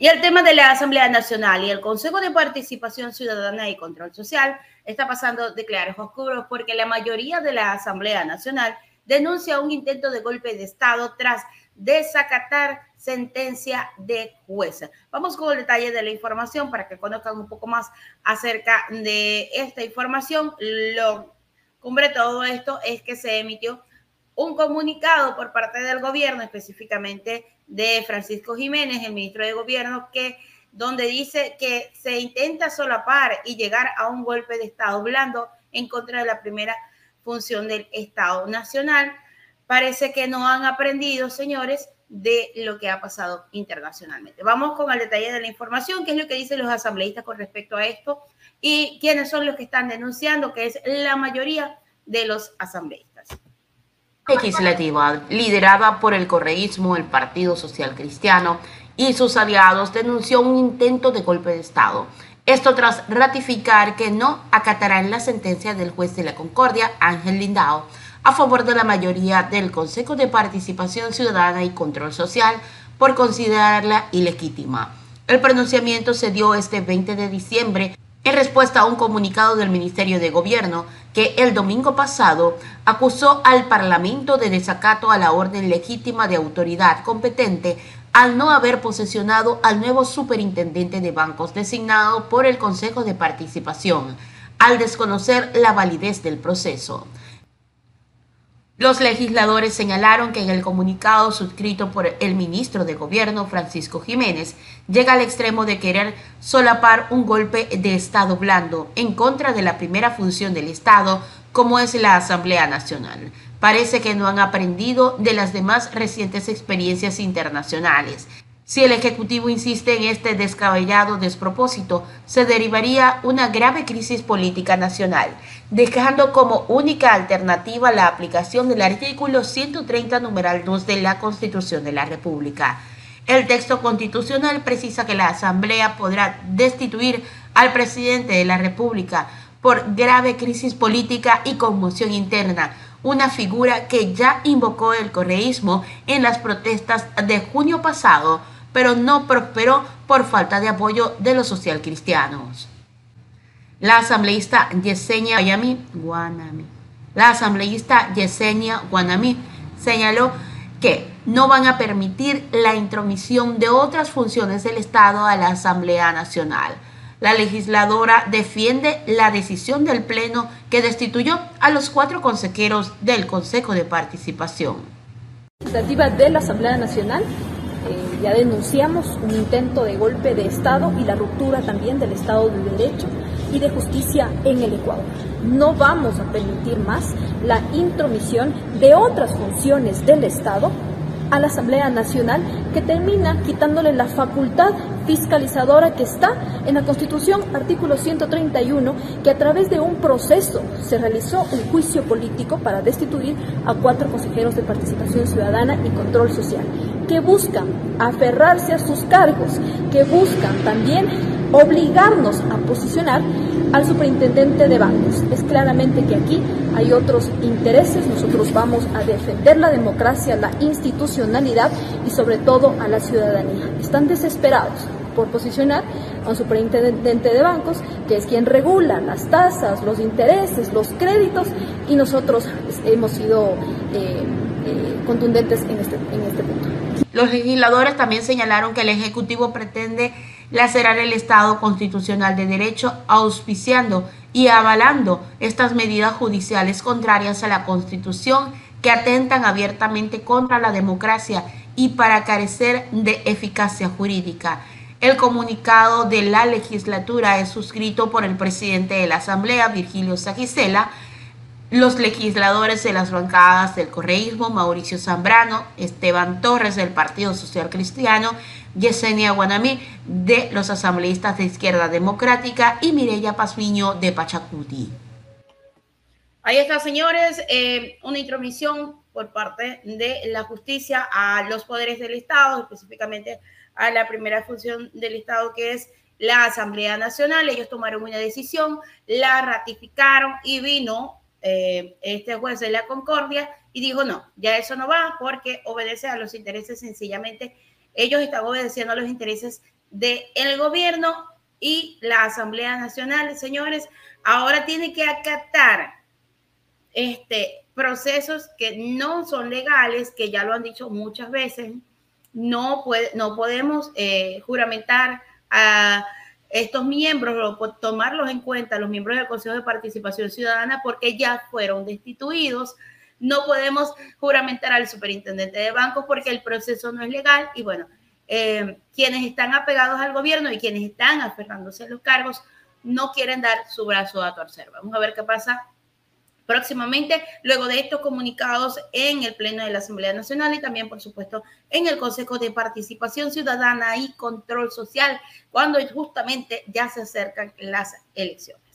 Y el tema de la Asamblea Nacional y el Consejo de Participación Ciudadana y Control Social está pasando de claros oscuros porque la mayoría de la Asamblea Nacional denuncia un intento de golpe de Estado tras desacatar sentencia de jueza. Vamos con el detalle de la información para que conozcan un poco más acerca de esta información. Lo cumbre todo esto es que se emitió un comunicado por parte del gobierno, específicamente de Francisco Jiménez, el ministro de Gobierno, que donde dice que se intenta solapar y llegar a un golpe de Estado blando en contra de la primera función del Estado Nacional. Parece que no han aprendido, señores, de lo que ha pasado internacionalmente. Vamos con el detalle de la información, qué es lo que dicen los asambleístas con respecto a esto y quiénes son los que están denunciando, que es la mayoría de los asambleístas legislativa, liderada por el correísmo, el Partido Social Cristiano y sus aliados, denunció un intento de golpe de Estado. Esto tras ratificar que no acatarán la sentencia del juez de la Concordia, Ángel Lindao, a favor de la mayoría del Consejo de Participación Ciudadana y Control Social por considerarla ilegítima. El pronunciamiento se dio este 20 de diciembre en respuesta a un comunicado del Ministerio de Gobierno que el domingo pasado acusó al Parlamento de desacato a la orden legítima de autoridad competente al no haber posesionado al nuevo superintendente de bancos designado por el Consejo de Participación, al desconocer la validez del proceso. Los legisladores señalaron que en el comunicado suscrito por el ministro de Gobierno, Francisco Jiménez, llega al extremo de querer solapar un golpe de Estado blando en contra de la primera función del Estado, como es la Asamblea Nacional. Parece que no han aprendido de las demás recientes experiencias internacionales. Si el Ejecutivo insiste en este descabellado despropósito, se derivaría una grave crisis política nacional, dejando como única alternativa la aplicación del artículo 130 numeral 2 de la Constitución de la República. El texto constitucional precisa que la Asamblea podrá destituir al presidente de la República por grave crisis política y conmoción interna, una figura que ya invocó el correísmo en las protestas de junio pasado pero no prosperó por falta de apoyo de los socialcristianos. La asambleísta Yesenia Guanami, la asambleísta Yesenia Guanami señaló que no van a permitir la intromisión de otras funciones del Estado a la Asamblea Nacional. La legisladora defiende la decisión del Pleno que destituyó a los cuatro consejeros del Consejo de Participación. de la Asamblea Nacional eh, ya denunciamos un intento de golpe de Estado y la ruptura también del Estado de Derecho y de justicia en el Ecuador. No vamos a permitir más la intromisión de otras funciones del Estado a la Asamblea Nacional que termina quitándole la facultad fiscalizadora que está en la Constitución, artículo 131, que a través de un proceso se realizó un juicio político para destituir a cuatro consejeros de participación ciudadana y control social, que buscan aferrarse a sus cargos, que buscan también obligarnos a posicionar al superintendente de bancos. Es claramente que aquí hay otros intereses, nosotros vamos a defender la democracia, la institucionalidad y sobre todo a la ciudadanía. Están desesperados por posicionar a un superintendente de bancos, que es quien regula las tasas, los intereses, los créditos, y nosotros hemos sido eh, contundentes en este, en este punto. Los legisladores también señalaron que el Ejecutivo pretende lacerar el Estado constitucional de derecho, auspiciando y avalando estas medidas judiciales contrarias a la Constitución que atentan abiertamente contra la democracia y para carecer de eficacia jurídica. El comunicado de la legislatura es suscrito por el presidente de la Asamblea, Virgilio Sagisela, los legisladores de las bancadas del correísmo, Mauricio Zambrano, Esteban Torres del Partido Social Cristiano, Yesenia Guanamí de los asambleístas de Izquierda Democrática y Mireya Pazmiño de Pachacuti. Ahí está, señores, eh, una intromisión por parte de la justicia a los poderes del Estado, específicamente a la primera función del Estado que es la Asamblea Nacional. Ellos tomaron una decisión, la ratificaron y vino eh, este juez de la Concordia y dijo, no, ya eso no va porque obedece a los intereses sencillamente, ellos están obedeciendo a los intereses del el gobierno y la Asamblea Nacional, señores, ahora tiene que acatar este, procesos que no son legales, que ya lo han dicho muchas veces. No, puede, no podemos eh, juramentar a estos miembros, tomarlos en cuenta, los miembros del Consejo de Participación Ciudadana, porque ya fueron destituidos. No podemos juramentar al superintendente de bancos porque el proceso no es legal y bueno, eh, quienes están apegados al gobierno y quienes están aferrándose a los cargos no quieren dar su brazo a torcer. Vamos a ver qué pasa próximamente, luego de estos comunicados en el Pleno de la Asamblea Nacional y también, por supuesto, en el Consejo de Participación Ciudadana y Control Social, cuando justamente ya se acercan las elecciones.